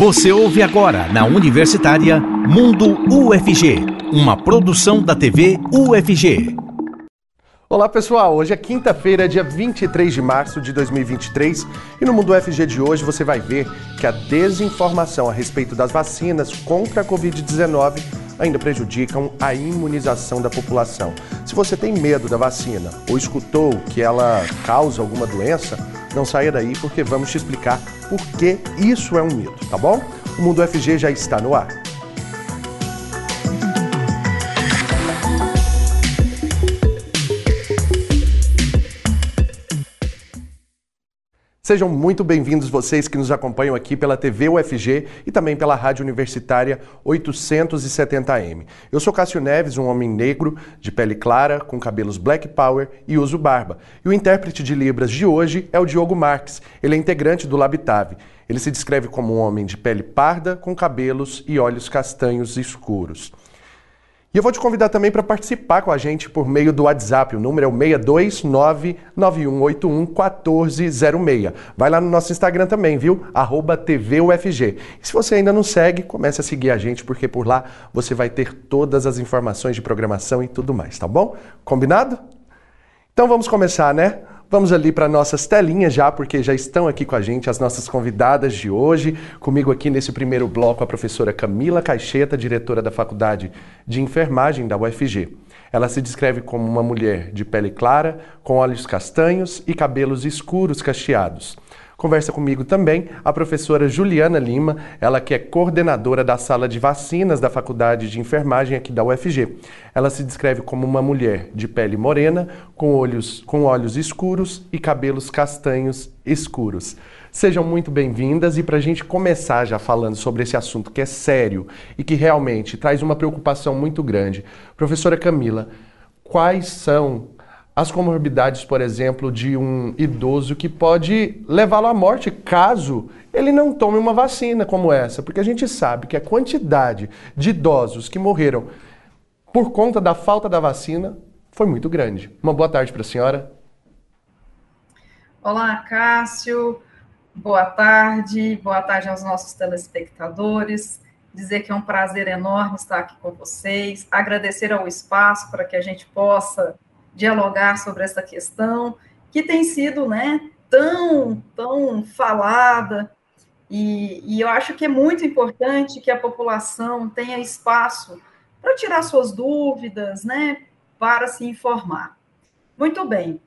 Você ouve agora na Universitária Mundo UFG, uma produção da TV UFG. Olá pessoal, hoje é quinta-feira, dia 23 de março de 2023 e no Mundo UFG de hoje você vai ver que a desinformação a respeito das vacinas contra a Covid-19 ainda prejudicam a imunização da população. Se você tem medo da vacina ou escutou que ela causa alguma doença, não saia daí porque vamos te explicar por que isso é um mito, tá bom? O Mundo FG já está no ar. Sejam muito bem-vindos vocês que nos acompanham aqui pela TV UFG e também pela Rádio Universitária 870M. Eu sou Cássio Neves, um homem negro, de pele clara, com cabelos black power e uso barba. E o intérprete de Libras de hoje é o Diogo Marques. Ele é integrante do Labitave. Ele se descreve como um homem de pele parda, com cabelos e olhos castanhos escuros. E eu vou te convidar também para participar com a gente por meio do WhatsApp. O número é o 62991811406. Vai lá no nosso Instagram também, viu? Arroba TVUFG. E se você ainda não segue, comece a seguir a gente, porque por lá você vai ter todas as informações de programação e tudo mais, tá bom? Combinado? Então vamos começar, né? Vamos ali para nossas telinhas já, porque já estão aqui com a gente as nossas convidadas de hoje. Comigo aqui nesse primeiro bloco a professora Camila Caixeta, diretora da Faculdade de Enfermagem da UFG. Ela se descreve como uma mulher de pele clara, com olhos castanhos e cabelos escuros cacheados. Conversa comigo também a professora Juliana Lima, ela que é coordenadora da sala de vacinas da Faculdade de Enfermagem aqui da UFG. Ela se descreve como uma mulher de pele morena, com olhos, com olhos escuros e cabelos castanhos escuros. Sejam muito bem-vindas e para a gente começar já falando sobre esse assunto que é sério e que realmente traz uma preocupação muito grande. Professora Camila, quais são as comorbidades, por exemplo, de um idoso que pode levá-lo à morte caso ele não tome uma vacina como essa, porque a gente sabe que a quantidade de idosos que morreram por conta da falta da vacina foi muito grande. Uma boa tarde para a senhora. Olá, Cássio. Boa tarde. Boa tarde aos nossos telespectadores. Dizer que é um prazer enorme estar aqui com vocês. Agradecer ao espaço para que a gente possa dialogar sobre essa questão que tem sido, né, tão, tão falada, e, e eu acho que é muito importante que a população tenha espaço para tirar suas dúvidas, né, para se informar. Muito bem.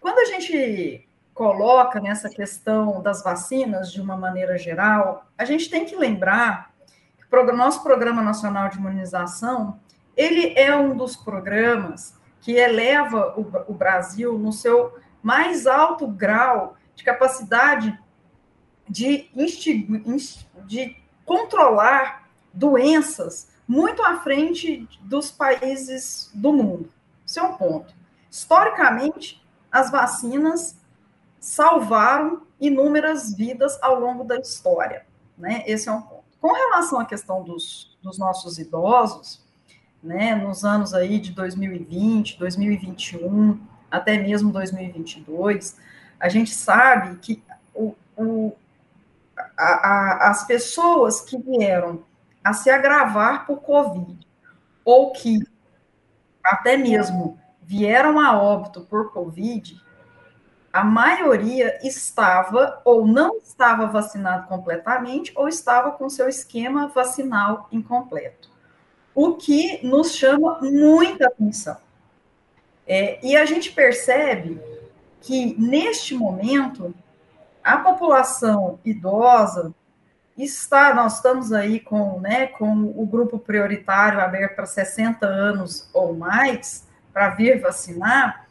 Quando a gente coloca nessa questão das vacinas de uma maneira geral, a gente tem que lembrar que o nosso Programa Nacional de Imunização, ele é um dos programas que eleva o, o Brasil no seu mais alto grau de capacidade de, de controlar doenças muito à frente dos países do mundo. Esse é um ponto. Historicamente, as vacinas salvaram inúmeras vidas ao longo da história. Né? Esse é um ponto. Com relação à questão dos, dos nossos idosos, né, nos anos aí de 2020, 2021, até mesmo 2022, a gente sabe que o, o, a, a, as pessoas que vieram a se agravar por Covid, ou que até mesmo vieram a óbito por Covid, a maioria estava ou não estava vacinado completamente ou estava com seu esquema vacinal incompleto o que nos chama muita atenção. É, e a gente percebe que, neste momento, a população idosa está, nós estamos aí com, né, com o grupo prioritário aberto para 60 anos ou mais, para vir vacinar,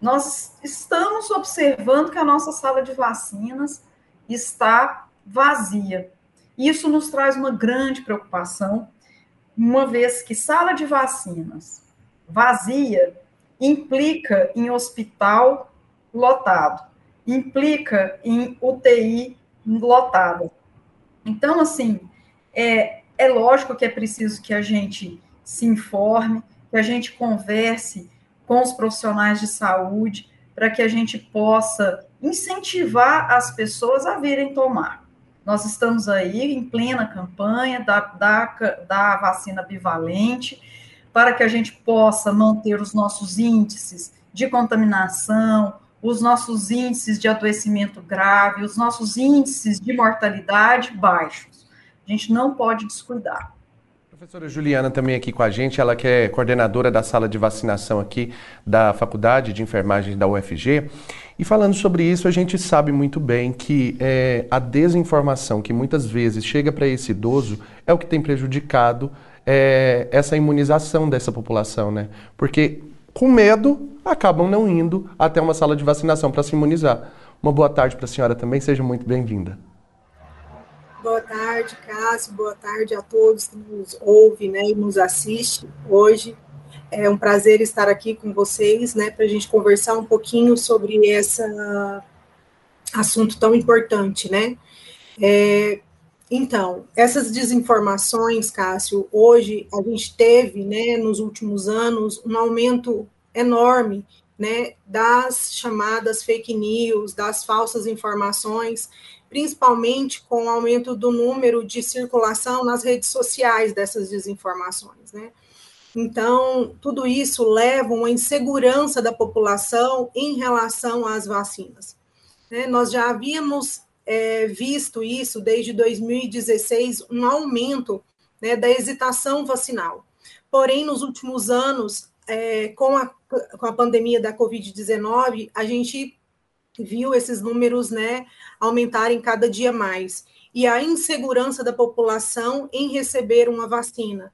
nós estamos observando que a nossa sala de vacinas está vazia. Isso nos traz uma grande preocupação, uma vez que sala de vacinas vazia implica em hospital lotado, implica em UTI lotada. Então, assim, é, é lógico que é preciso que a gente se informe, que a gente converse com os profissionais de saúde, para que a gente possa incentivar as pessoas a virem tomar. Nós estamos aí em plena campanha da, da, da vacina bivalente, para que a gente possa manter os nossos índices de contaminação, os nossos índices de adoecimento grave, os nossos índices de mortalidade baixos. A gente não pode descuidar. Professora Juliana também aqui com a gente, ela que é coordenadora da sala de vacinação aqui da Faculdade de Enfermagem da UFG. E falando sobre isso, a gente sabe muito bem que é, a desinformação que muitas vezes chega para esse idoso é o que tem prejudicado é, essa imunização dessa população, né? Porque com medo acabam não indo até uma sala de vacinação para se imunizar. Uma boa tarde para a senhora também, seja muito bem-vinda. Boa tarde, Cássio. Boa tarde a todos que nos ouvem né, e nos assistem hoje. É um prazer estar aqui com vocês, né, para a gente conversar um pouquinho sobre esse assunto tão importante, né? É, então, essas desinformações, Cássio, hoje a gente teve, né, nos últimos anos, um aumento enorme, né, das chamadas fake news, das falsas informações, principalmente com o aumento do número de circulação nas redes sociais dessas desinformações, né? Então, tudo isso leva uma insegurança da população em relação às vacinas. Né? Nós já havíamos é, visto isso desde 2016, um aumento né, da hesitação vacinal. Porém, nos últimos anos, é, com, a, com a pandemia da Covid-19, a gente viu esses números né, aumentarem cada dia mais. E a insegurança da população em receber uma vacina.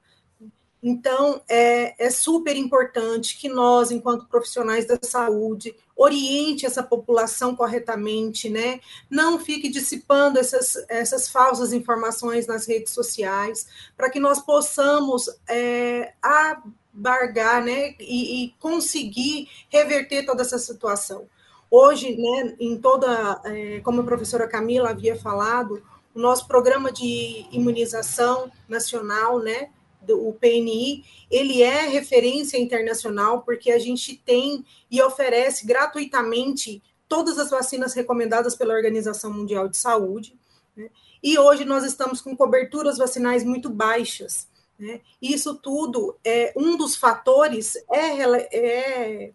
Então, é, é, super importante que nós, enquanto profissionais da saúde, oriente essa população corretamente, né? Não fique dissipando essas, essas falsas informações nas redes sociais, para que nós possamos é, abargar, né? E, e conseguir reverter toda essa situação. Hoje, né, em toda, é, como a professora Camila havia falado, o nosso programa de imunização nacional, né, o PNI, ele é referência internacional porque a gente tem e oferece gratuitamente todas as vacinas recomendadas pela Organização Mundial de Saúde. Né? E hoje nós estamos com coberturas vacinais muito baixas. Né? Isso tudo é um dos fatores é, é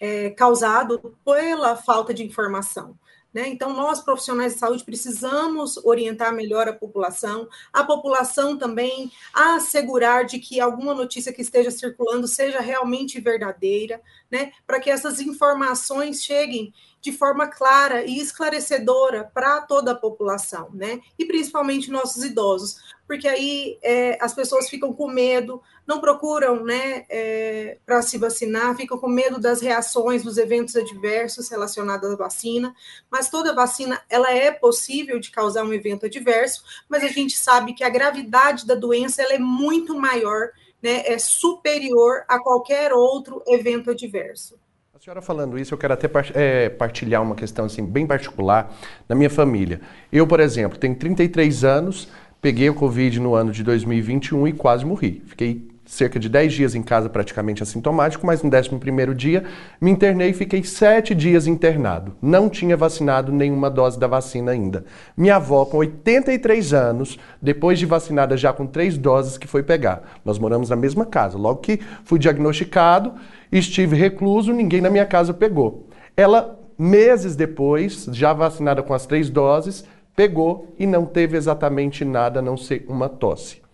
é, causado pela falta de informação. Né? Então, nós, profissionais de saúde, precisamos orientar melhor a população, a população também a assegurar de que alguma notícia que esteja circulando seja realmente verdadeira, né? para que essas informações cheguem de forma clara e esclarecedora para toda a população, né? E principalmente nossos idosos, porque aí é, as pessoas ficam com medo, não procuram, né, é, para se vacinar, ficam com medo das reações, dos eventos adversos relacionados à vacina. Mas toda vacina, ela é possível de causar um evento adverso, mas a gente sabe que a gravidade da doença ela é muito maior, né, é superior a qualquer outro evento adverso. A senhora falando isso, eu quero até é, partilhar uma questão assim bem particular na minha família. Eu, por exemplo, tenho 33 anos, peguei o Covid no ano de 2021 e quase morri. Fiquei cerca de 10 dias em casa praticamente assintomático, mas no 11 dia me internei e fiquei 7 dias internado. Não tinha vacinado nenhuma dose da vacina ainda. Minha avó, com 83 anos, depois de vacinada já com três doses, que foi pegar. Nós moramos na mesma casa. Logo que fui diagnosticado, estive recluso, ninguém na minha casa pegou. Ela, meses depois, já vacinada com as três doses, pegou e não teve exatamente nada a não ser uma tosse.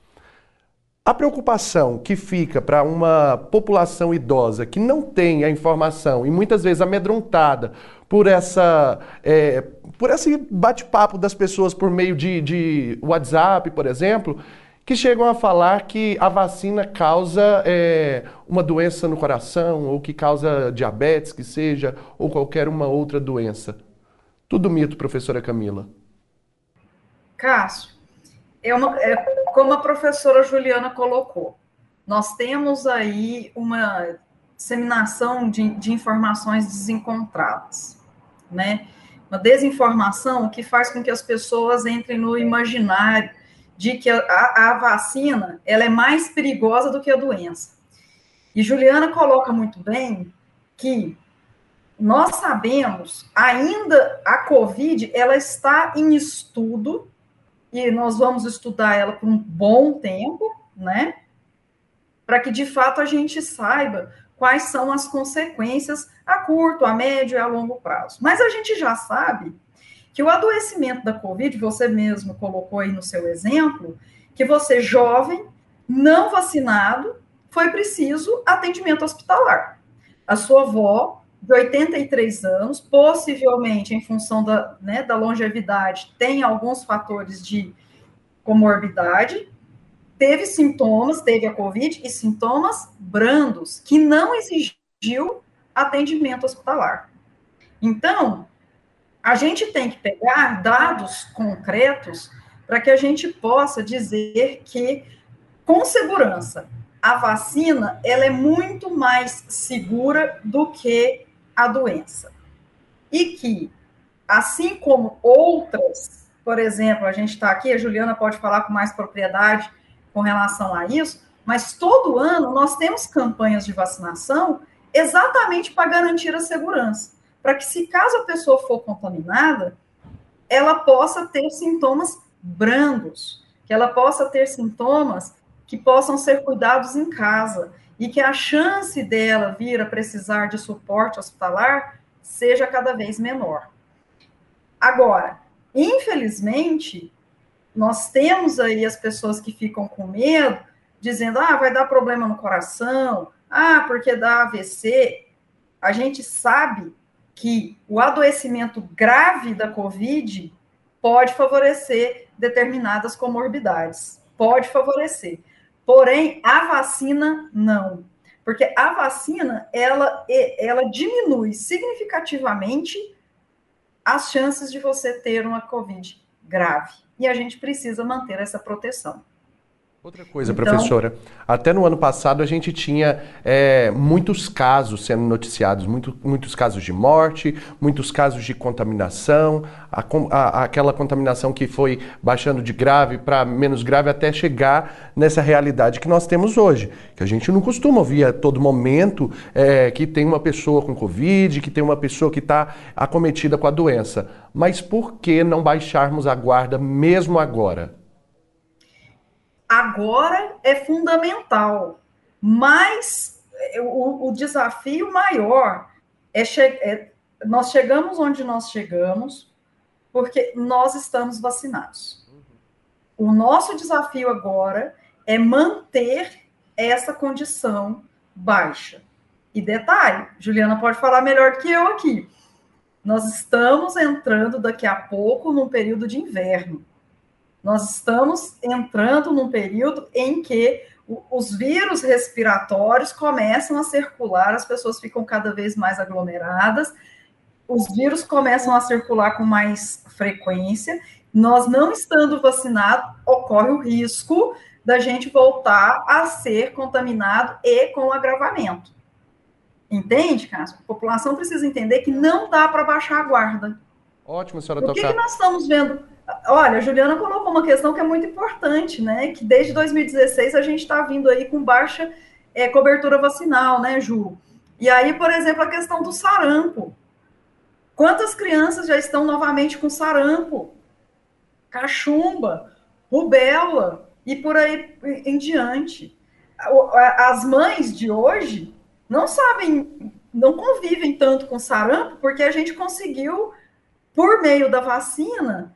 A preocupação que fica para uma população idosa que não tem a informação e muitas vezes amedrontada por essa é, por esse bate-papo das pessoas por meio de, de, WhatsApp, por exemplo, que chegam a falar que a vacina causa é, uma doença no coração ou que causa diabetes, que seja, ou qualquer uma outra doença. Tudo mito, professora Camila. Cássio, é, uma, é como a professora Juliana colocou, nós temos aí uma disseminação de, de informações desencontradas, né? Uma desinformação que faz com que as pessoas entrem no imaginário de que a, a, vacina ela é mais perigosa do que a doença. E Juliana coloca muito bem que nós sabemos, ainda a COVID, ela está em estudo, e nós vamos estudar ela por um bom tempo, né? Para que de fato a gente saiba quais são as consequências a curto, a médio e a longo prazo. Mas a gente já sabe que o adoecimento da Covid, você mesmo colocou aí no seu exemplo, que você jovem, não vacinado, foi preciso atendimento hospitalar. A sua avó, de 83 anos, possivelmente em função da, né, da longevidade, tem alguns fatores de comorbidade, teve sintomas, teve a Covid e sintomas brandos, que não exigiu atendimento hospitalar. Então, a gente tem que pegar dados concretos para que a gente possa dizer que, com segurança, a vacina ela é muito mais segura do que a doença. E que, assim como outras, por exemplo, a gente está aqui, a Juliana pode falar com mais propriedade com relação a isso, mas todo ano nós temos campanhas de vacinação exatamente para garantir a segurança, para que se caso a pessoa for contaminada, ela possa ter sintomas brandos, que ela possa ter sintomas que possam ser cuidados em casa e que a chance dela vir a precisar de suporte hospitalar seja cada vez menor. Agora, infelizmente, nós temos aí as pessoas que ficam com medo, dizendo: ah, vai dar problema no coração, ah, porque dá AVC. A gente sabe que o adoecimento grave da Covid pode favorecer determinadas comorbidades, pode favorecer. Porém, a vacina não. Porque a vacina, ela, ela diminui significativamente as chances de você ter uma Covid grave. E a gente precisa manter essa proteção. Outra coisa, então, professora, até no ano passado a gente tinha é, muitos casos sendo noticiados, muito, muitos casos de morte, muitos casos de contaminação, a, a, aquela contaminação que foi baixando de grave para menos grave até chegar nessa realidade que nós temos hoje, que a gente não costuma ouvir a todo momento é, que tem uma pessoa com Covid, que tem uma pessoa que está acometida com a doença. Mas por que não baixarmos a guarda mesmo agora? Agora é fundamental, mas o, o desafio maior é, é, nós chegamos onde nós chegamos porque nós estamos vacinados. O nosso desafio agora é manter essa condição baixa. E detalhe, Juliana pode falar melhor que eu aqui. Nós estamos entrando daqui a pouco num período de inverno. Nós estamos entrando num período em que os vírus respiratórios começam a circular, as pessoas ficam cada vez mais aglomeradas, os vírus começam a circular com mais frequência. Nós não estando vacinados, ocorre o risco da gente voltar a ser contaminado e com agravamento. Entende, Cássio? A população precisa entender que não dá para baixar a guarda. Ótimo, senhora Por que, que nós estamos vendo Olha, a Juliana colocou uma questão que é muito importante, né? Que desde 2016 a gente está vindo aí com baixa é, cobertura vacinal, né, Ju? E aí, por exemplo, a questão do sarampo. Quantas crianças já estão novamente com sarampo, cachumba, rubéola e por aí em diante? As mães de hoje não sabem, não convivem tanto com sarampo porque a gente conseguiu, por meio da vacina,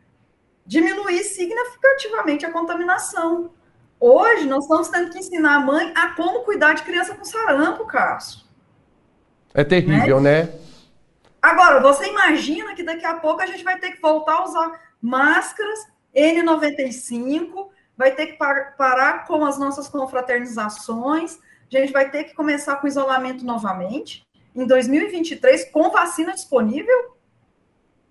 diminuir significativamente a contaminação. Hoje, nós estamos tendo que ensinar a mãe a como cuidar de criança com sarampo, Cássio. É terrível, né? né? Agora, você imagina que daqui a pouco a gente vai ter que voltar a usar máscaras N95, vai ter que par parar com as nossas confraternizações, a gente vai ter que começar com isolamento novamente, em 2023, com vacina disponível,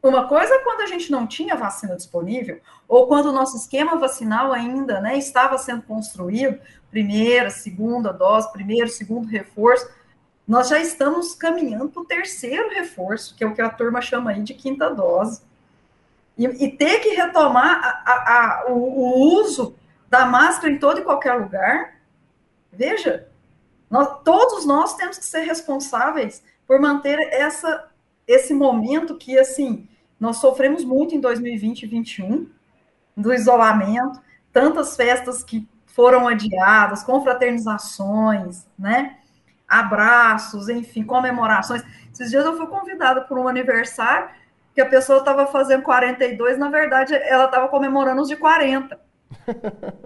uma coisa é quando a gente não tinha vacina disponível, ou quando o nosso esquema vacinal ainda né, estava sendo construído, primeira, segunda dose, primeiro, segundo reforço, nós já estamos caminhando para o terceiro reforço, que é o que a turma chama aí de quinta dose. E, e ter que retomar a, a, a, o, o, uso da máscara em todo e qualquer lugar, veja, nós, todos nós temos que ser responsáveis por manter essa esse momento que, assim, nós sofremos muito em 2020 e 2021, do isolamento, tantas festas que foram adiadas, confraternizações, né? Abraços, enfim, comemorações. Esses dias eu fui convidada por um aniversário que a pessoa estava fazendo 42, na verdade, ela estava comemorando os de 40.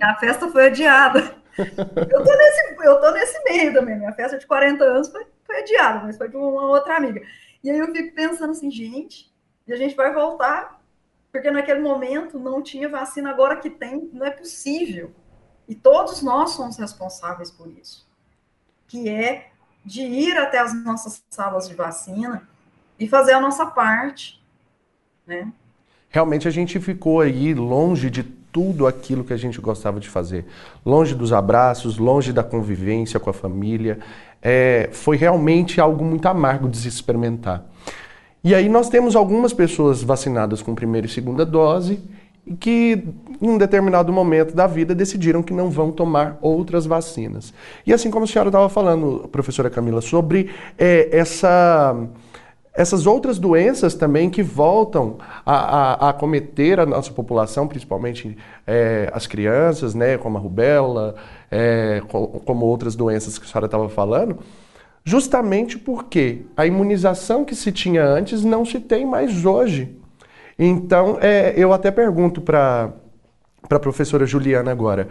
A festa foi adiada. Eu tô nesse, eu tô nesse meio também. Minha festa de 40 anos foi, foi adiada, mas foi de uma outra amiga. E aí eu fico pensando assim, gente, e a gente vai voltar, porque naquele momento não tinha vacina, agora que tem, não é possível. E todos nós somos responsáveis por isso, que é de ir até as nossas salas de vacina e fazer a nossa parte, né? Realmente a gente ficou aí longe de tudo aquilo que a gente gostava de fazer. Longe dos abraços, longe da convivência com a família. É, foi realmente algo muito amargo de se experimentar. E aí nós temos algumas pessoas vacinadas com primeira e segunda dose e que em um determinado momento da vida decidiram que não vão tomar outras vacinas. E assim como a senhora estava falando, professora Camila, sobre é, essa essas outras doenças também que voltam a, a, acometer a nossa população, principalmente é, as crianças, né, como a rubéola, é, como outras doenças que a senhora estava falando, justamente porque a imunização que se tinha antes não se tem mais hoje. Então, é, eu até pergunto para a professora Juliana agora,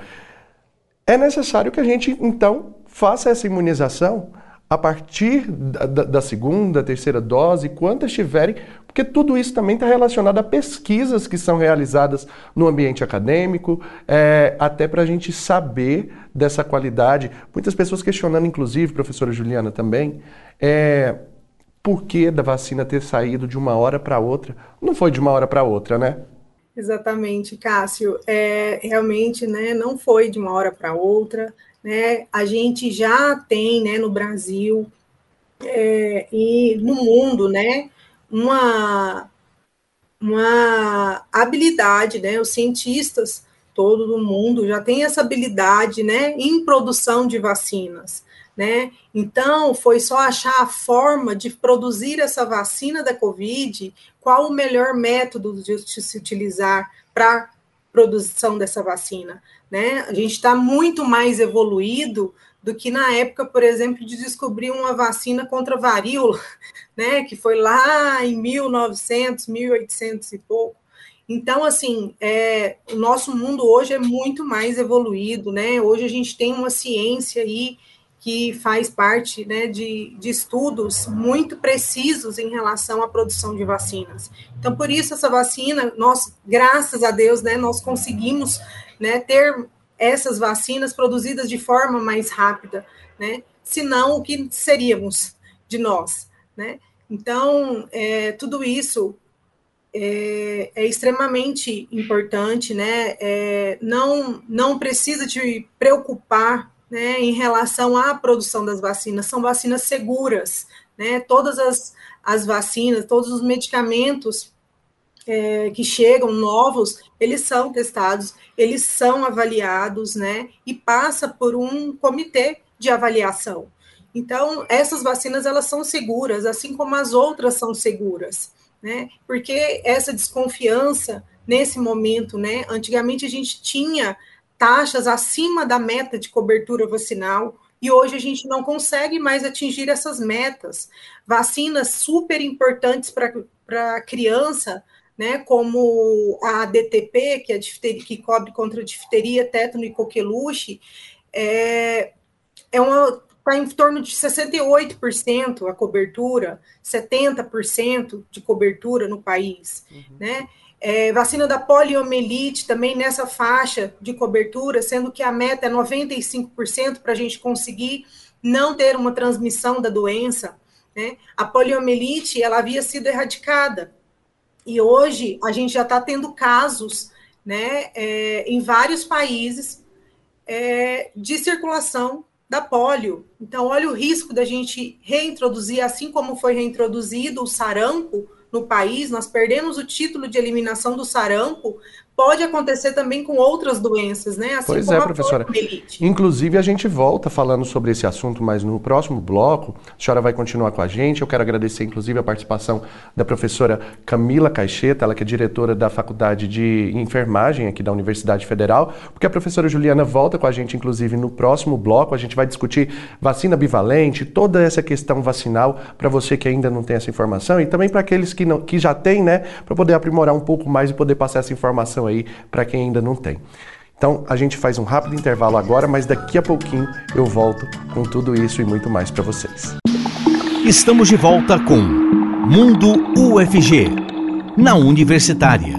é necessário que a gente, então, faça essa imunização a partir da, da, segunda, terceira dose, quantas tiverem, porque tudo isso também está relacionado a pesquisas que são realizadas no ambiente acadêmico, é, até para a gente saber dessa qualidade. Muitas pessoas questionando, inclusive, professora Juliana também, é, por que da vacina ter saído de uma hora para outra? Não foi de uma hora para outra, né? Exatamente, Cássio. É, realmente, né, não foi de uma hora para outra né? A gente já tem, né, no Brasil é, e no mundo, né, uma uma habilidade, né? Os cientistas todo do mundo já tem essa habilidade, né, em produção de vacinas, né? Então, foi só achar a forma de produzir essa vacina da COVID, qual o melhor método de se utilizar para produção dessa vacina né? A gente está muito mais evoluído do que na época, por exemplo, de descobrir uma vacina contra a varíola, né? Que foi lá em 1900, 1800 e pouco. Então, assim, é, o nosso mundo hoje é muito mais evoluído, né? Hoje a gente tem uma ciência aí que faz parte né, de, de estudos muito precisos em relação à produção de vacinas. Então, por isso, essa vacina, nós, graças a Deus, né, nós conseguimos né, ter essas vacinas produzidas de forma mais rápida, né? Senão, o que seríamos de nós, né? Então, é, tudo isso é, é, extremamente importante, né? É, não, não precisa te preocupar né, em relação à produção das vacinas, são vacinas seguras, né? Todas as, as vacinas, todos os medicamentos é, que chegam novos, eles são testados, eles são avaliados, né? E passa por um comitê de avaliação. Então, essas vacinas elas são seguras, assim como as outras são seguras, né? Porque essa desconfiança nesse momento, né? Antigamente a gente tinha taxas acima da meta de cobertura vacinal, e hoje a gente não consegue mais atingir essas metas. Vacinas super importantes para a criança, né, como a DTP, que, é que cobre contra difteria, tétano e coqueluche, é, é uma está em torno de 68% a cobertura, 70% de cobertura no país, uhum. né? É, vacina da poliomielite também nessa faixa de cobertura, sendo que a meta é 95% para a gente conseguir não ter uma transmissão da doença. Né? A poliomielite ela havia sido erradicada, e hoje a gente já está tendo casos né, é, em vários países é, de circulação da polio. Então, olha o risco da gente reintroduzir, assim como foi reintroduzido o sarampo no país, nós perdemos o título de eliminação do sarampo pode acontecer também com outras doenças, né? Assim pois é, professora. Inclusive, a gente volta falando sobre esse assunto, mas no próximo bloco, a senhora vai continuar com a gente. Eu quero agradecer, inclusive, a participação da professora Camila Caixeta, ela que é diretora da Faculdade de Enfermagem aqui da Universidade Federal, porque a professora Juliana volta com a gente, inclusive, no próximo bloco. A gente vai discutir vacina bivalente, toda essa questão vacinal, para você que ainda não tem essa informação e também para aqueles que, não, que já têm, né, para poder aprimorar um pouco mais e poder passar essa informação aí para quem ainda não tem. Então a gente faz um rápido intervalo agora, mas daqui a pouquinho eu volto com tudo isso e muito mais para vocês. Estamos de volta com Mundo UFG, na Universitária.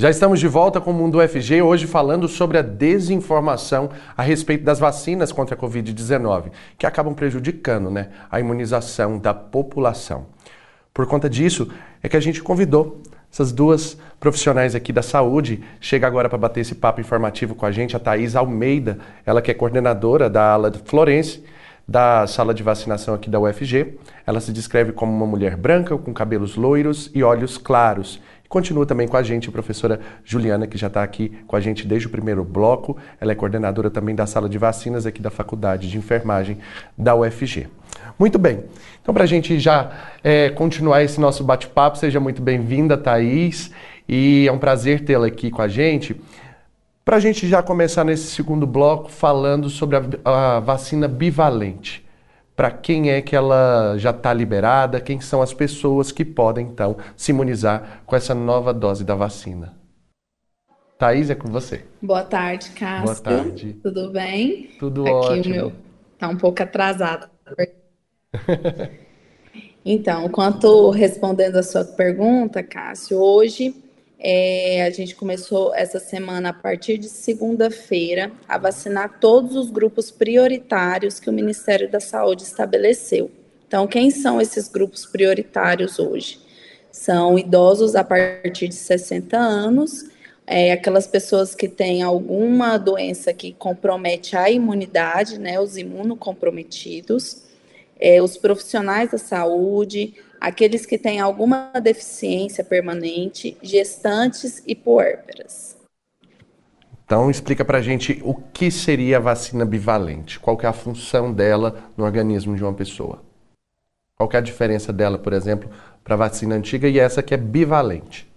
Já estamos de volta com o Mundo UFG, hoje falando sobre a desinformação a respeito das vacinas contra a Covid-19, que acabam prejudicando né, a imunização da população. Por conta disso, é que a gente convidou essas duas profissionais aqui da saúde. Chega agora para bater esse papo informativo com a gente, a Thais Almeida, ela que é coordenadora da ala de Florence, da sala de vacinação aqui da UFG. Ela se descreve como uma mulher branca, com cabelos loiros e olhos claros. Continua também com a gente a professora Juliana, que já está aqui com a gente desde o primeiro bloco. Ela é coordenadora também da sala de vacinas aqui da Faculdade de Enfermagem da UFG. Muito bem. Então, para a gente já é, continuar esse nosso bate-papo, seja muito bem-vinda, Thaís. E é um prazer tê-la aqui com a gente. Para a gente já começar nesse segundo bloco falando sobre a, a vacina bivalente. Para quem é que ela já está liberada? Quem são as pessoas que podem, então, se imunizar com essa nova dose da vacina? Thaís, é com você. Boa tarde, Cássio. Boa tarde. Tudo bem? Tudo Aqui ótimo. Aqui o meu tá um pouco atrasado. então, quanto respondendo a sua pergunta, Cássio, hoje é, a gente começou essa semana, a partir de segunda-feira, a vacinar todos os grupos prioritários que o Ministério da Saúde estabeleceu. Então, quem são esses grupos prioritários hoje? São idosos a partir de 60 anos, é, aquelas pessoas que têm alguma doença que compromete a imunidade, né, os imunocomprometidos, é, os profissionais da saúde, aqueles que têm alguma deficiência permanente, gestantes e puérperas. Então, explica para a gente o que seria a vacina bivalente, qual é a função dela no organismo de uma pessoa. Qual é a diferença dela, por exemplo, para a vacina antiga e essa que é bivalente?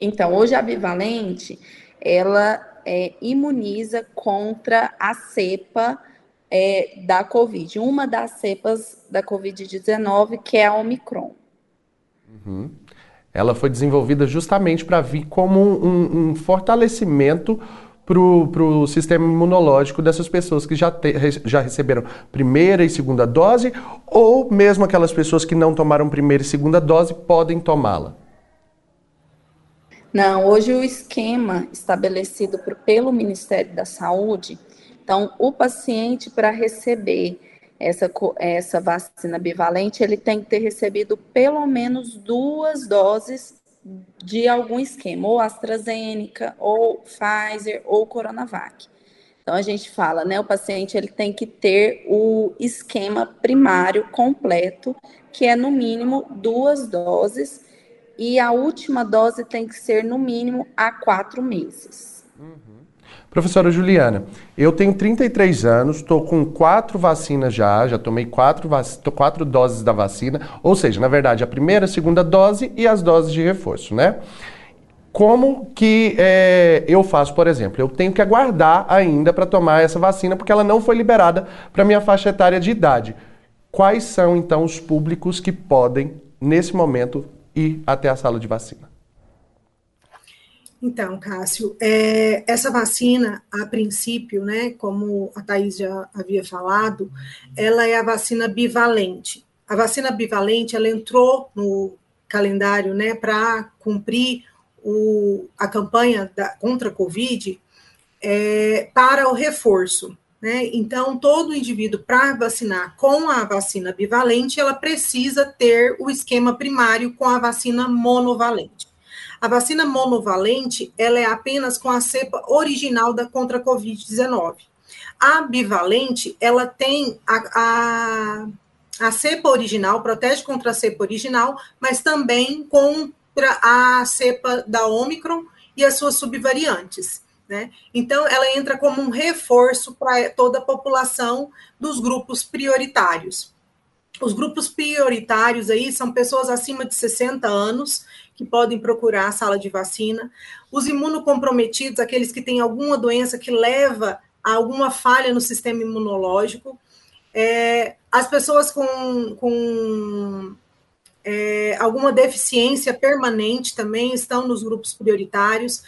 Então, hoje a bivalente, ela é, imuniza contra a cepa é, da Covid, uma das cepas da Covid-19, que é a Omicron. Uhum. Ela foi desenvolvida justamente para vir como um, um fortalecimento para o sistema imunológico dessas pessoas que já, te, já receberam primeira e segunda dose, ou mesmo aquelas pessoas que não tomaram primeira e segunda dose podem tomá-la. Não, hoje o esquema estabelecido por, pelo Ministério da Saúde então, o paciente, para receber essa, essa vacina bivalente, ele tem que ter recebido pelo menos duas doses de algum esquema, ou AstraZeneca, ou Pfizer, ou Coronavac. Então a gente fala, né, o paciente ele tem que ter o esquema primário completo, que é no mínimo duas doses, e a última dose tem que ser no mínimo há quatro meses. Professora Juliana, eu tenho 33 anos, estou com quatro vacinas já, já tomei quatro, quatro doses da vacina, ou seja, na verdade, a primeira, a segunda dose e as doses de reforço, né? Como que é, eu faço, por exemplo? Eu tenho que aguardar ainda para tomar essa vacina porque ela não foi liberada para minha faixa etária de idade. Quais são então os públicos que podem, nesse momento, ir até a sala de vacina? Então, Cássio, é, essa vacina, a princípio, né, como a Thais já havia falado, ela é a vacina bivalente. A vacina bivalente, ela entrou no calendário, né, para cumprir o, a campanha da, contra a Covid é, para o reforço. Né? Então, todo indivíduo, para vacinar com a vacina bivalente, ela precisa ter o esquema primário com a vacina monovalente. A vacina monovalente, ela é apenas com a cepa original da contra a COVID-19. A bivalente, ela tem a, a, a cepa original, protege contra a cepa original, mas também contra a cepa da Omicron e as suas subvariantes. Né? Então, ela entra como um reforço para toda a população dos grupos prioritários. Os grupos prioritários aí são pessoas acima de 60 anos que podem procurar a sala de vacina. Os imunocomprometidos, aqueles que têm alguma doença que leva a alguma falha no sistema imunológico. É, as pessoas com, com é, alguma deficiência permanente também estão nos grupos prioritários.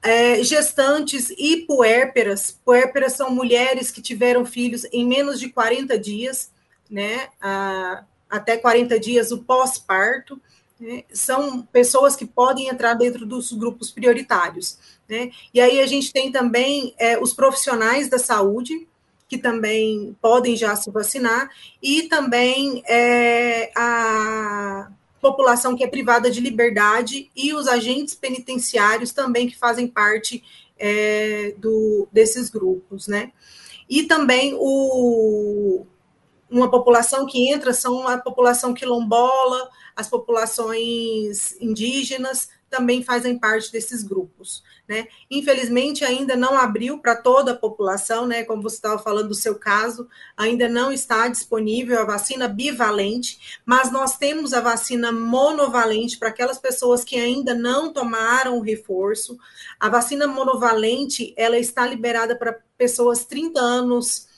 É, gestantes e puérperas. Puérperas são mulheres que tiveram filhos em menos de 40 dias, né? A, até 40 dias o pós-parto. Né, são pessoas que podem entrar dentro dos grupos prioritários. Né? E aí a gente tem também é, os profissionais da saúde, que também podem já se vacinar, e também é, a população que é privada de liberdade e os agentes penitenciários também que fazem parte é, do, desses grupos, né? E também o, uma população que entra são a população quilombola, as populações indígenas também fazem parte desses grupos. Né? Infelizmente, ainda não abriu para toda a população, né? Como você estava falando do seu caso, ainda não está disponível a vacina bivalente, mas nós temos a vacina monovalente para aquelas pessoas que ainda não tomaram o reforço. A vacina monovalente ela está liberada para pessoas 30 anos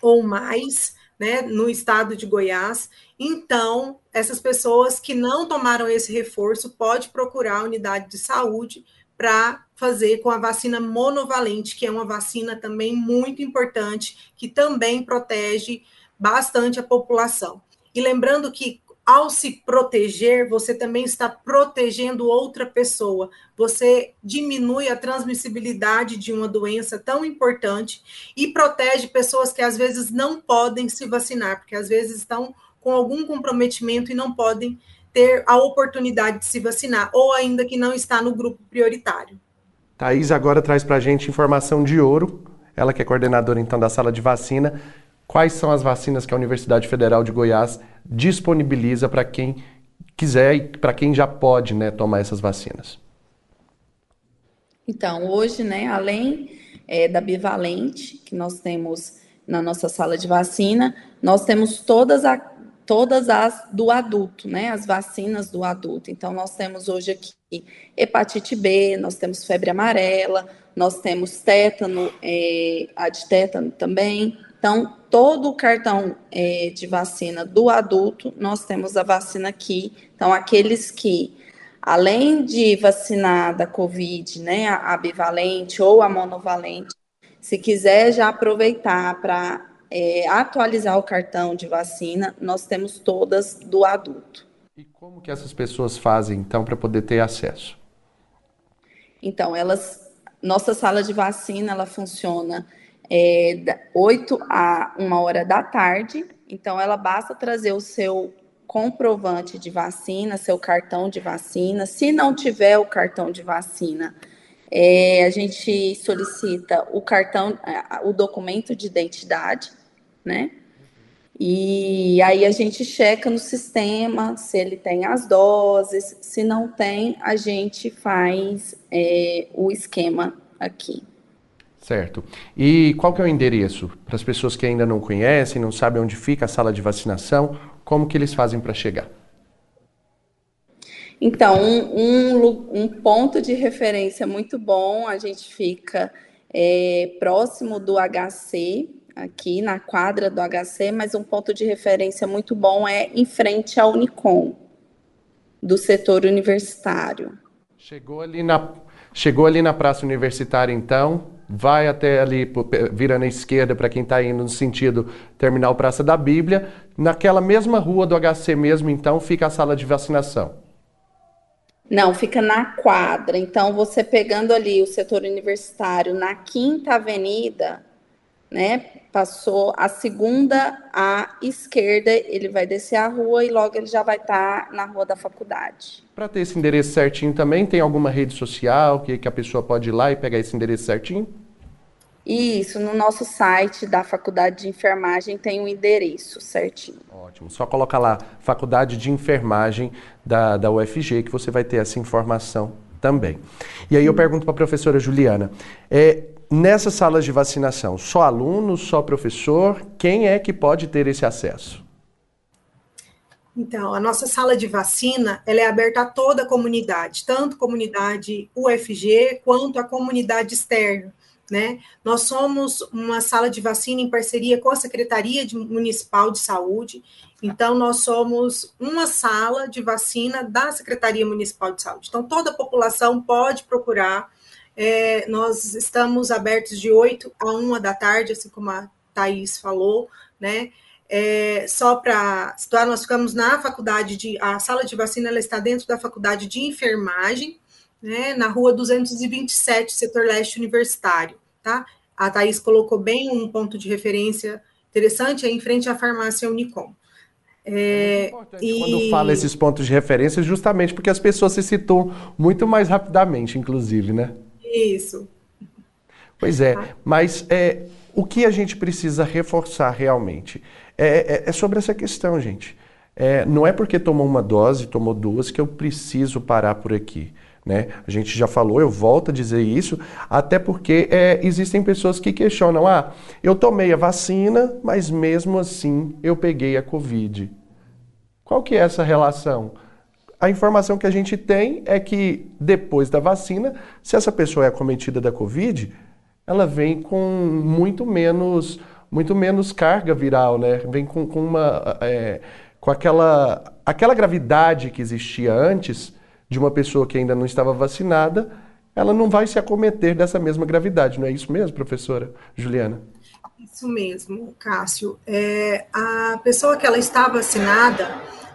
ou mais, né? No estado de Goiás. Então, essas pessoas que não tomaram esse reforço pode procurar a unidade de saúde para fazer com a vacina monovalente, que é uma vacina também muito importante, que também protege bastante a população. E lembrando que ao se proteger, você também está protegendo outra pessoa. Você diminui a transmissibilidade de uma doença tão importante e protege pessoas que às vezes não podem se vacinar, porque às vezes estão com algum comprometimento e não podem ter a oportunidade de se vacinar, ou ainda que não está no grupo prioritário. Thaís agora traz para a gente informação de ouro, ela que é coordenadora então da sala de vacina. Quais são as vacinas que a Universidade Federal de Goiás disponibiliza para quem quiser e para quem já pode né, tomar essas vacinas? Então, hoje, né, além é, da bivalente, que nós temos na nossa sala de vacina, nós temos todas a, todas as do adulto, né? As vacinas do adulto. Então, nós temos hoje aqui hepatite B, nós temos febre amarela, nós temos tétano, é, a de tétano também. Então, todo o cartão é, de vacina do adulto, nós temos a vacina aqui. Então, aqueles que, além de vacinar da Covid, né, a bivalente ou a monovalente, se quiser já aproveitar para é, atualizar o cartão de vacina, nós temos todas do adulto. E como que essas pessoas fazem, então, para poder ter acesso? Então, elas, nossa sala de vacina, ela funciona é, 8 a 1 hora da tarde, então ela basta trazer o seu comprovante de vacina, seu cartão de vacina. Se não tiver o cartão de vacina, é, a gente solicita o cartão, o documento de identidade, né? E aí a gente checa no sistema se ele tem as doses, se não tem, a gente faz é, o esquema aqui. Certo. E qual que é o endereço? Para as pessoas que ainda não conhecem, não sabem onde fica a sala de vacinação, como que eles fazem para chegar? Então, um, um, um, ponto de referência muito bom, a gente fica é, próximo do HC, aqui na quadra do HC, mas um ponto de referência muito bom é em frente à Unicom, do setor universitário. Chegou ali na, chegou ali na Praça Universitária, então, vai até ali, virando à esquerda para quem está indo no sentido Terminal Praça da Bíblia. Naquela mesma rua do HC mesmo, então, fica a sala de vacinação. Não, fica na quadra. Então, você pegando ali o setor universitário na Quinta Avenida, né? Passou a segunda à esquerda, ele vai descer a rua e logo ele já vai estar tá na rua da faculdade. Para ter esse endereço certinho também, tem alguma rede social que, que a pessoa pode ir lá e pegar esse endereço certinho? Isso, no nosso site da Faculdade de Enfermagem tem o um endereço certinho. Ótimo. Só coloca lá, Faculdade de Enfermagem da, da UFG, que você vai ter essa informação também. E aí eu pergunto para a professora Juliana, é, nessas salas de vacinação, só aluno, só professor, quem é que pode ter esse acesso? Então, a nossa sala de vacina, ela é aberta a toda a comunidade, tanto comunidade UFG quanto a comunidade externa, né? Nós somos uma sala de vacina em parceria com a Secretaria Municipal de Saúde, então nós somos uma sala de vacina da Secretaria Municipal de Saúde. Então, toda a população pode procurar, é, nós estamos abertos de 8 a 1 da tarde, assim como a Thaís falou, né? É, só para situar, nós ficamos na faculdade de. A sala de vacina ela está dentro da faculdade de enfermagem, né, na rua 227, setor leste universitário. Tá? A Thaís colocou bem um ponto de referência interessante, é em frente à farmácia Unicom. É, é e... Quando fala esses pontos de referência, justamente porque as pessoas se situam muito mais rapidamente, inclusive, né? Isso. Pois é, tá. mas é, o que a gente precisa reforçar realmente? É, é, é sobre essa questão, gente. É, não é porque tomou uma dose, tomou duas, que eu preciso parar por aqui. Né? A gente já falou, eu volto a dizer isso, até porque é, existem pessoas que questionam: ah, eu tomei a vacina, mas mesmo assim eu peguei a Covid. Qual que é essa relação? A informação que a gente tem é que depois da vacina, se essa pessoa é acometida da Covid, ela vem com muito menos muito menos carga viral, né? Vem com, com uma é, com aquela aquela gravidade que existia antes de uma pessoa que ainda não estava vacinada, ela não vai se acometer dessa mesma gravidade, não é isso mesmo, professora Juliana? Isso mesmo, Cássio. É, a pessoa que ela está vacinada,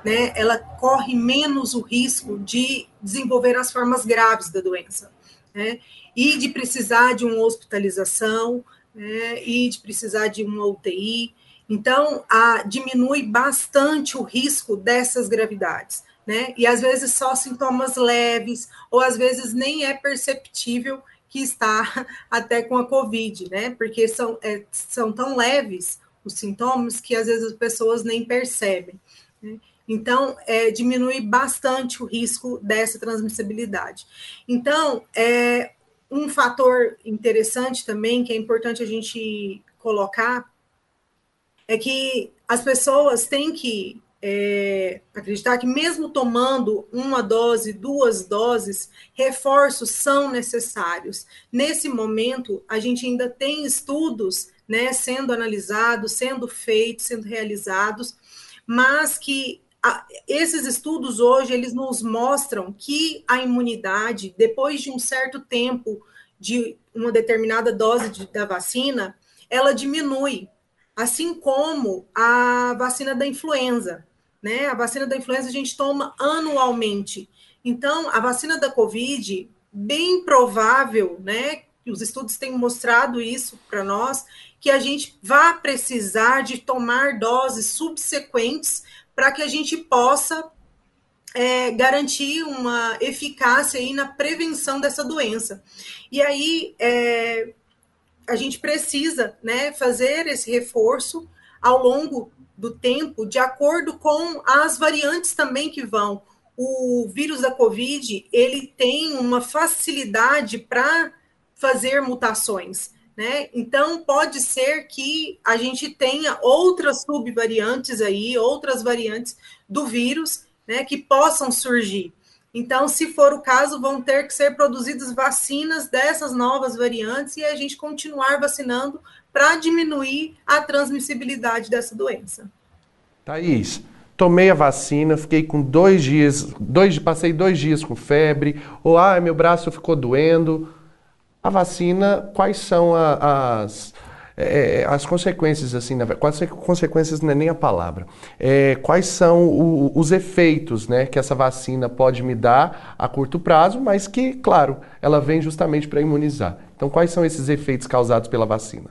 né, ela corre menos o risco de desenvolver as formas graves da doença, né, e de precisar de uma hospitalização, né, e de precisar de uma UTI. Então, a, diminui bastante o risco dessas gravidades. Né? E às vezes só sintomas leves, ou às vezes nem é perceptível que está até com a Covid, né? Porque são, é, são tão leves os sintomas que às vezes as pessoas nem percebem. Né? Então, é, diminui bastante o risco dessa transmissibilidade. Então, é, um fator interessante também, que é importante a gente colocar, é que as pessoas têm que é, acreditar que, mesmo tomando uma dose, duas doses, reforços são necessários. Nesse momento, a gente ainda tem estudos né, sendo analisados, sendo feitos, sendo realizados, mas que a, esses estudos hoje eles nos mostram que a imunidade, depois de um certo tempo de uma determinada dose de, da vacina, ela diminui, assim como a vacina da influenza. Né? A vacina da influenza a gente toma anualmente. Então, a vacina da Covid, bem provável, né? Os estudos têm mostrado isso para nós, que a gente vai precisar de tomar doses subsequentes para que a gente possa é, garantir uma eficácia aí na prevenção dessa doença. E aí é, a gente precisa né, fazer esse reforço ao longo do tempo, de acordo com as variantes também que vão. O vírus da Covid ele tem uma facilidade para fazer mutações. Né? Então, pode ser que a gente tenha outras subvariantes aí, outras variantes do vírus, né, que possam surgir. Então, se for o caso, vão ter que ser produzidas vacinas dessas novas variantes e a gente continuar vacinando para diminuir a transmissibilidade dessa doença. Thaís, tomei a vacina, fiquei com dois dias, dois, passei dois dias com febre, ou ah, meu braço ficou doendo. A vacina, quais são a, as, é, as consequências, assim, na quais consequências não é nem a palavra. É, quais são o, os efeitos né, que essa vacina pode me dar a curto prazo, mas que, claro, ela vem justamente para imunizar. Então, quais são esses efeitos causados pela vacina?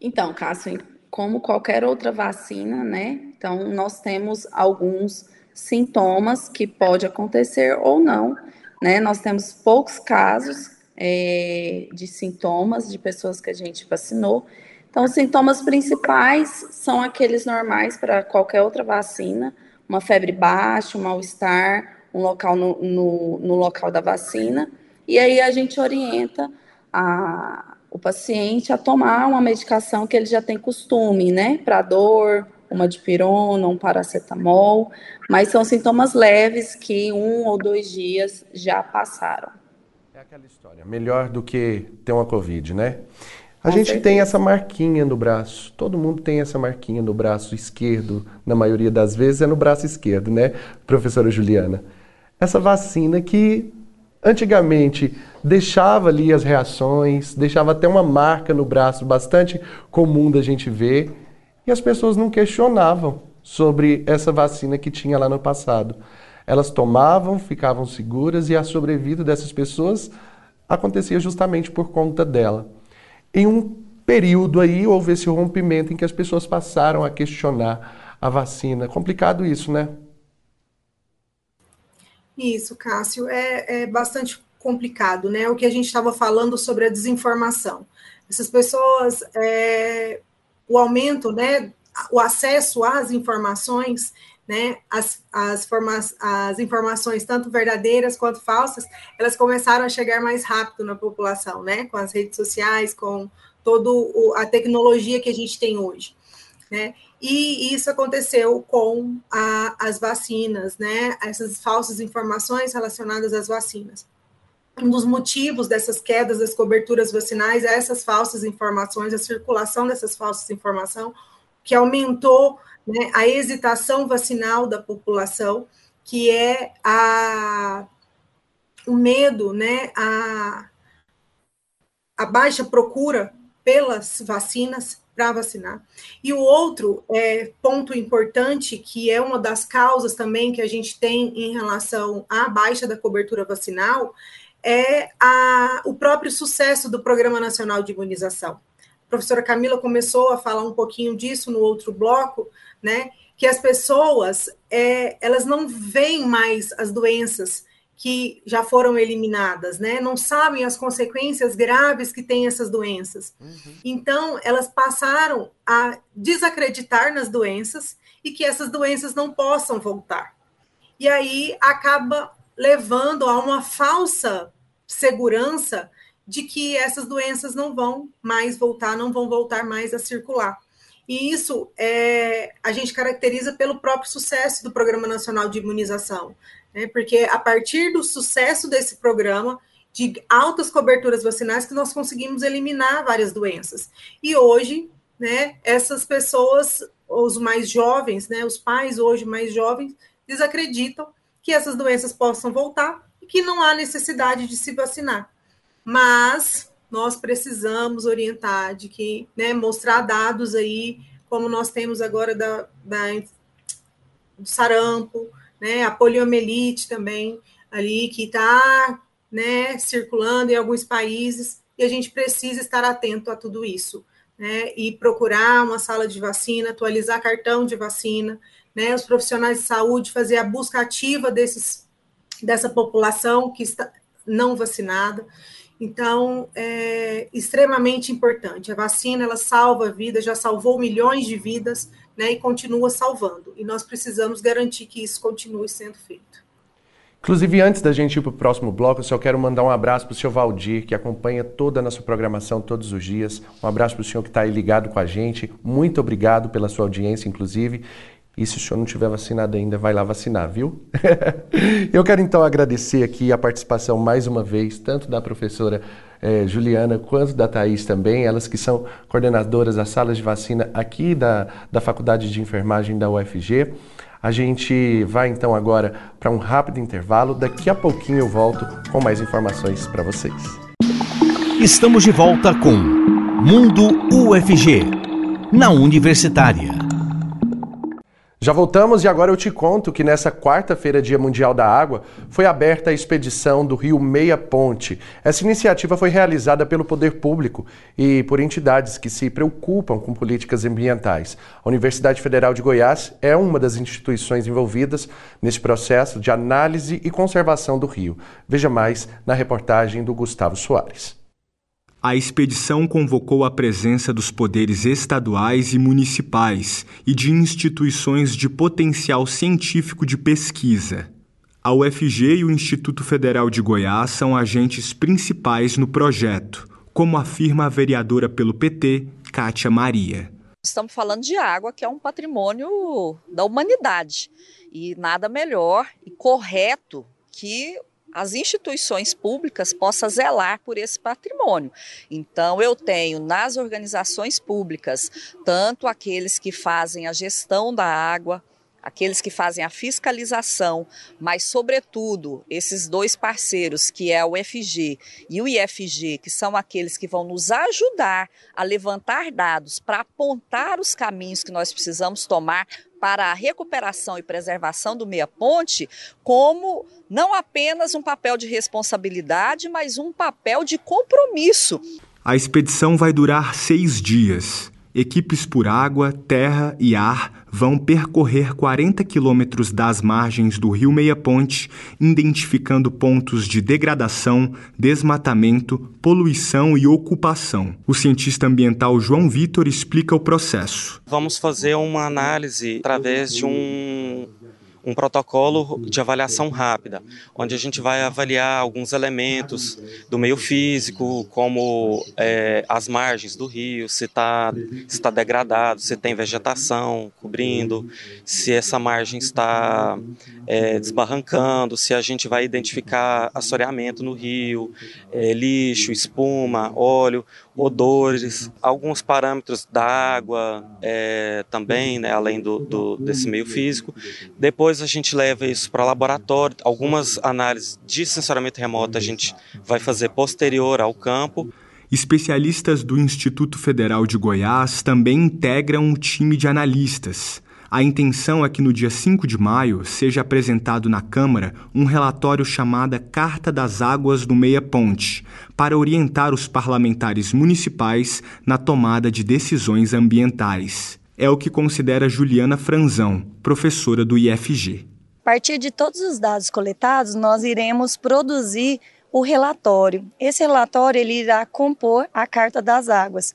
Então, Cássio, como qualquer outra vacina, né? Então, nós temos alguns sintomas que pode acontecer ou não, né? Nós temos poucos casos é, de sintomas de pessoas que a gente vacinou. Então, os sintomas principais são aqueles normais para qualquer outra vacina: uma febre baixa, um mal-estar, um local no, no, no, local da vacina. E aí a gente orienta a, o paciente a tomar uma medicação que ele já tem costume, né? Para dor, uma dipirona, um paracetamol, mas são sintomas leves que um ou dois dias já passaram. Aquela história, melhor do que ter uma Covid, né? A Com gente certeza. tem essa marquinha no braço. Todo mundo tem essa marquinha no braço esquerdo, na maioria das vezes é no braço esquerdo, né, professora Juliana? Essa vacina que antigamente deixava ali as reações, deixava até uma marca no braço bastante comum da gente ver e as pessoas não questionavam sobre essa vacina que tinha lá no passado. Elas tomavam, ficavam seguras e a sobrevida dessas pessoas acontecia justamente por conta dela. Em um período aí houve esse rompimento em que as pessoas passaram a questionar a vacina. Complicado isso, né? Isso, Cássio, é, é bastante complicado, né? O que a gente estava falando sobre a desinformação. Essas pessoas é, o aumento, né, o acesso às informações, né, as, as, forma, as informações, tanto verdadeiras quanto falsas, elas começaram a chegar mais rápido na população, né, com as redes sociais, com toda a tecnologia que a gente tem hoje, né, e isso aconteceu com a, as vacinas, né, essas falsas informações relacionadas às vacinas. Um dos motivos dessas quedas das coberturas vacinais é essas falsas informações, a circulação dessas falsas informações, que aumentou né, a hesitação vacinal da população, que é a, o medo, né, a, a baixa procura pelas vacinas para vacinar. E o outro é, ponto importante, que é uma das causas também que a gente tem em relação à baixa da cobertura vacinal, é a, o próprio sucesso do Programa Nacional de Imunização. A professora Camila começou a falar um pouquinho disso no outro bloco, né? Que as pessoas é, elas não veem mais as doenças que já foram eliminadas, né? Não sabem as consequências graves que têm essas doenças. Uhum. Então, elas passaram a desacreditar nas doenças e que essas doenças não possam voltar. E aí acaba levando a uma falsa segurança de que essas doenças não vão mais voltar, não vão voltar mais a circular. E isso é, a gente caracteriza pelo próprio sucesso do Programa Nacional de Imunização, né? porque a partir do sucesso desse programa, de altas coberturas vacinais, que nós conseguimos eliminar várias doenças. E hoje, né, essas pessoas, os mais jovens, né, os pais hoje mais jovens, desacreditam que essas doenças possam voltar que não há necessidade de se vacinar. Mas nós precisamos orientar de que, né, mostrar dados aí, como nós temos agora da, da do sarampo, né, a poliomielite também ali que está, né, circulando em alguns países e a gente precisa estar atento a tudo isso, né, e procurar uma sala de vacina, atualizar cartão de vacina, né, os profissionais de saúde fazer a busca ativa desses dessa população que está não vacinada. Então, é extremamente importante. A vacina, ela salva vidas, já salvou milhões de vidas, né, e continua salvando. E nós precisamos garantir que isso continue sendo feito. Inclusive, antes da gente ir para o próximo bloco, eu só quero mandar um abraço para o senhor Valdir, que acompanha toda a nossa programação todos os dias. Um abraço para o senhor que está aí ligado com a gente. Muito obrigado pela sua audiência, inclusive. E se o senhor não tiver vacinado ainda, vai lá vacinar, viu? Eu quero então agradecer aqui a participação mais uma vez, tanto da professora eh, Juliana quanto da Thaís também, elas que são coordenadoras das salas de vacina aqui da, da Faculdade de Enfermagem da UFG. A gente vai então agora para um rápido intervalo. Daqui a pouquinho eu volto com mais informações para vocês. Estamos de volta com Mundo UFG, na Universitária. Já voltamos e agora eu te conto que nessa quarta-feira, Dia Mundial da Água, foi aberta a expedição do Rio Meia Ponte. Essa iniciativa foi realizada pelo poder público e por entidades que se preocupam com políticas ambientais. A Universidade Federal de Goiás é uma das instituições envolvidas nesse processo de análise e conservação do rio. Veja mais na reportagem do Gustavo Soares. A expedição convocou a presença dos poderes estaduais e municipais e de instituições de potencial científico de pesquisa. A UFG e o Instituto Federal de Goiás são agentes principais no projeto, como afirma a vereadora pelo PT, Kátia Maria. Estamos falando de água, que é um patrimônio da humanidade. E nada melhor e correto que as instituições públicas possam zelar por esse patrimônio. Então, eu tenho nas organizações públicas, tanto aqueles que fazem a gestão da água, aqueles que fazem a fiscalização, mas, sobretudo, esses dois parceiros, que é o FG e o IFG, que são aqueles que vão nos ajudar a levantar dados para apontar os caminhos que nós precisamos tomar para a recuperação e preservação do Meia Ponte como não apenas um papel de responsabilidade, mas um papel de compromisso. A expedição vai durar seis dias. Equipes por água, terra e ar vão percorrer 40 quilômetros das margens do Rio Meia Ponte, identificando pontos de degradação, desmatamento, poluição e ocupação. O cientista ambiental João Vitor explica o processo. Vamos fazer uma análise através de um um protocolo de avaliação rápida, onde a gente vai avaliar alguns elementos do meio físico, como é, as margens do rio, se está se tá degradado, se tem vegetação cobrindo, se essa margem está é, desbarrancando, se a gente vai identificar assoreamento no rio, é, lixo, espuma, óleo, odores, alguns parâmetros da água é, também, né, além do, do, desse meio físico. Depois a gente leva isso para laboratório, algumas análises de sensoriamento remoto a gente vai fazer posterior ao campo. Especialistas do Instituto Federal de Goiás também integram o time de analistas. A intenção é que no dia 5 de maio seja apresentado na Câmara um relatório chamado Carta das Águas do Meia Ponte, para orientar os parlamentares municipais na tomada de decisões ambientais. É o que considera Juliana Franzão, professora do IFG. A partir de todos os dados coletados, nós iremos produzir o relatório. Esse relatório ele irá compor a Carta das Águas.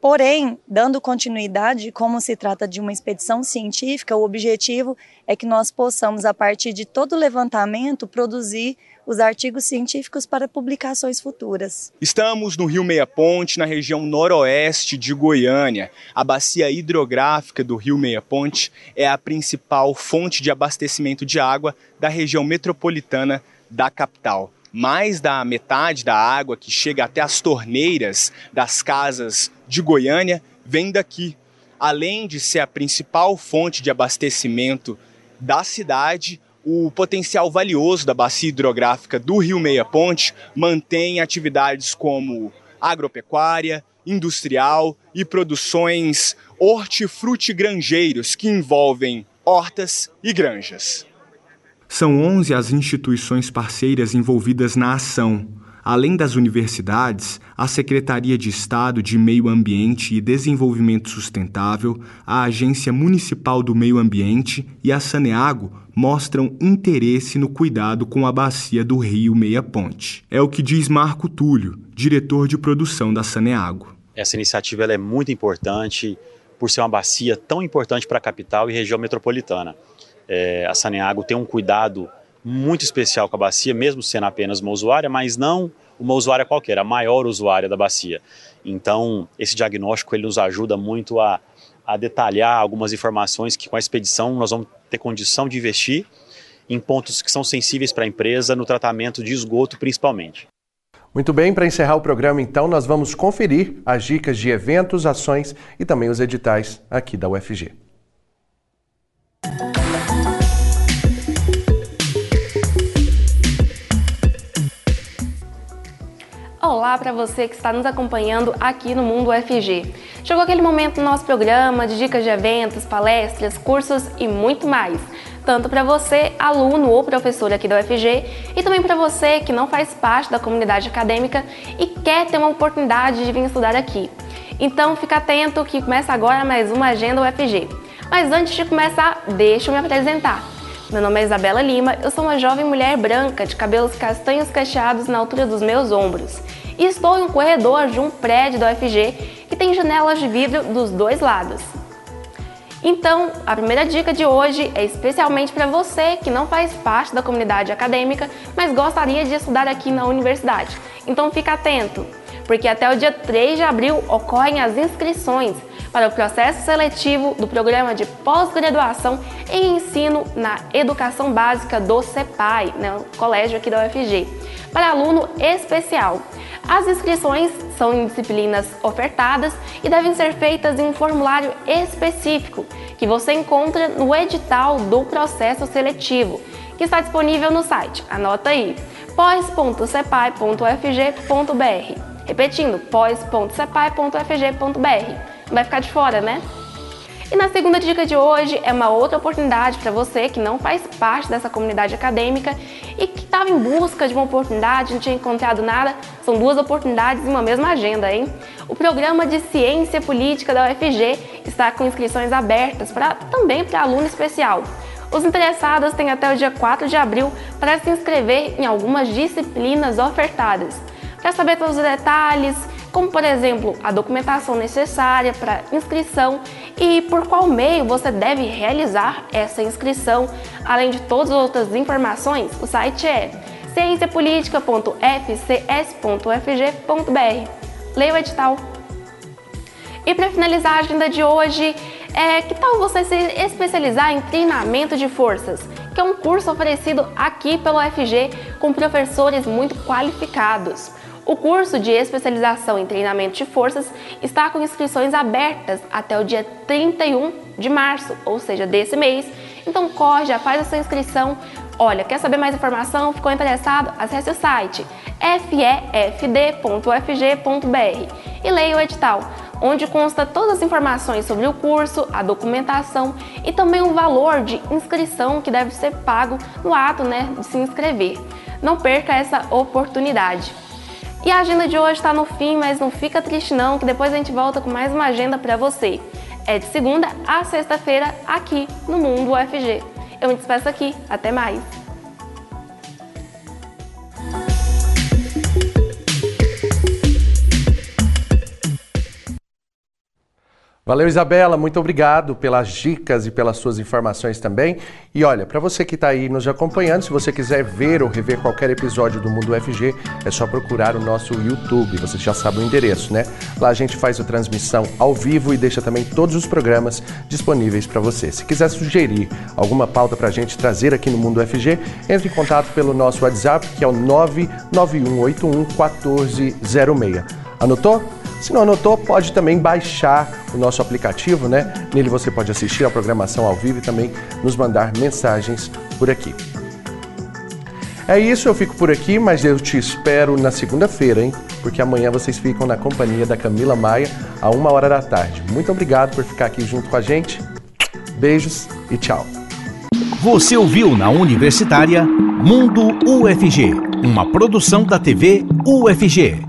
Porém, dando continuidade, como se trata de uma expedição científica, o objetivo é que nós possamos, a partir de todo o levantamento, produzir os artigos científicos para publicações futuras. Estamos no Rio Meia Ponte, na região noroeste de Goiânia. A bacia hidrográfica do Rio Meia Ponte é a principal fonte de abastecimento de água da região metropolitana da capital mais da metade da água que chega até as torneiras das casas de Goiânia vem daqui. Além de ser a principal fonte de abastecimento da cidade, o potencial valioso da bacia hidrográfica do Rio Meia Ponte mantém atividades como agropecuária, industrial e produções hortifrutigranjeiros que envolvem hortas e granjas. São 11 as instituições parceiras envolvidas na ação. Além das universidades, a Secretaria de Estado de Meio Ambiente e Desenvolvimento Sustentável, a Agência Municipal do Meio Ambiente e a Saneago mostram interesse no cuidado com a bacia do Rio Meia Ponte. É o que diz Marco Túlio, diretor de produção da Saneago. Essa iniciativa é muito importante por ser uma bacia tão importante para a capital e região metropolitana. É, a Saneago tem um cuidado muito especial com a bacia, mesmo sendo apenas uma usuária, mas não uma usuária qualquer, a maior usuária da bacia. Então, esse diagnóstico ele nos ajuda muito a, a detalhar algumas informações que com a expedição nós vamos ter condição de investir em pontos que são sensíveis para a empresa, no tratamento de esgoto principalmente. Muito bem, para encerrar o programa, então, nós vamos conferir as dicas de eventos, ações e também os editais aqui da UFG. Olá para você que está nos acompanhando aqui no Mundo UFG. Chegou aquele momento no nosso programa de dicas de eventos, palestras, cursos e muito mais. Tanto para você, aluno ou professor aqui da UFG, e também para você que não faz parte da comunidade acadêmica e quer ter uma oportunidade de vir estudar aqui. Então fica atento que começa agora mais uma Agenda UFG. Mas antes de começar, deixa eu me apresentar. Meu nome é Isabela Lima, eu sou uma jovem mulher branca de cabelos castanhos cacheados na altura dos meus ombros. E estou em um corredor de um prédio da UFG que tem janelas de vidro dos dois lados. Então, a primeira dica de hoje é especialmente para você que não faz parte da comunidade acadêmica, mas gostaria de estudar aqui na universidade. Então, fica atento, porque até o dia 3 de abril ocorrem as inscrições para o processo seletivo do programa de pós-graduação em ensino na educação básica do CEPAI, né, colégio aqui da UFG, para aluno especial. As inscrições são em disciplinas ofertadas e devem ser feitas em um formulário específico que você encontra no edital do processo seletivo, que está disponível no site. Anota aí: pós.cepai.ufg.br. Repetindo, pós.cepai.ufg.br vai ficar de fora, né? E na segunda dica de hoje é uma outra oportunidade para você que não faz parte dessa comunidade acadêmica e que estava em busca de uma oportunidade, não tinha encontrado nada. São duas oportunidades em uma mesma agenda, hein? O programa de Ciência Política da UFG está com inscrições abertas para também para aluno especial. Os interessados têm até o dia 4 de abril para se inscrever em algumas disciplinas ofertadas. Para saber todos os detalhes, como por exemplo a documentação necessária para inscrição e por qual meio você deve realizar essa inscrição, além de todas as outras informações, o site é cienciapolitica.fcs.ufg.br. Leia o edital. E para finalizar a agenda de hoje, é, que tal você se especializar em treinamento de forças? Que é um curso oferecido aqui pelo UFG com professores muito qualificados. O curso de especialização em treinamento de forças está com inscrições abertas até o dia 31 de março, ou seja, desse mês. Então corre, já faz a sua inscrição. Olha, quer saber mais informação? Ficou interessado? Acesse o site fefd.ufg.br e leia o edital, onde consta todas as informações sobre o curso, a documentação e também o valor de inscrição que deve ser pago no ato né, de se inscrever. Não perca essa oportunidade. E a agenda de hoje está no fim, mas não fica triste não, que depois a gente volta com mais uma agenda para você. É de segunda a sexta-feira aqui no Mundo UFG. Eu me despeço aqui, até mais. Valeu, Isabela, muito obrigado pelas dicas e pelas suas informações também. E olha, para você que está aí nos acompanhando, se você quiser ver ou rever qualquer episódio do Mundo UFG, é só procurar o nosso YouTube, você já sabe o endereço, né? Lá a gente faz a transmissão ao vivo e deixa também todos os programas disponíveis para você. Se quiser sugerir alguma pauta para a gente trazer aqui no Mundo UFG, entre em contato pelo nosso WhatsApp, que é o 99181 1406. Anotou? Se não anotou, pode também baixar o nosso aplicativo, né? Nele você pode assistir a programação ao vivo e também nos mandar mensagens por aqui. É isso, eu fico por aqui, mas eu te espero na segunda-feira, hein? Porque amanhã vocês ficam na companhia da Camila Maia, a uma hora da tarde. Muito obrigado por ficar aqui junto com a gente. Beijos e tchau. Você ouviu na Universitária Mundo UFG, uma produção da TV UFG.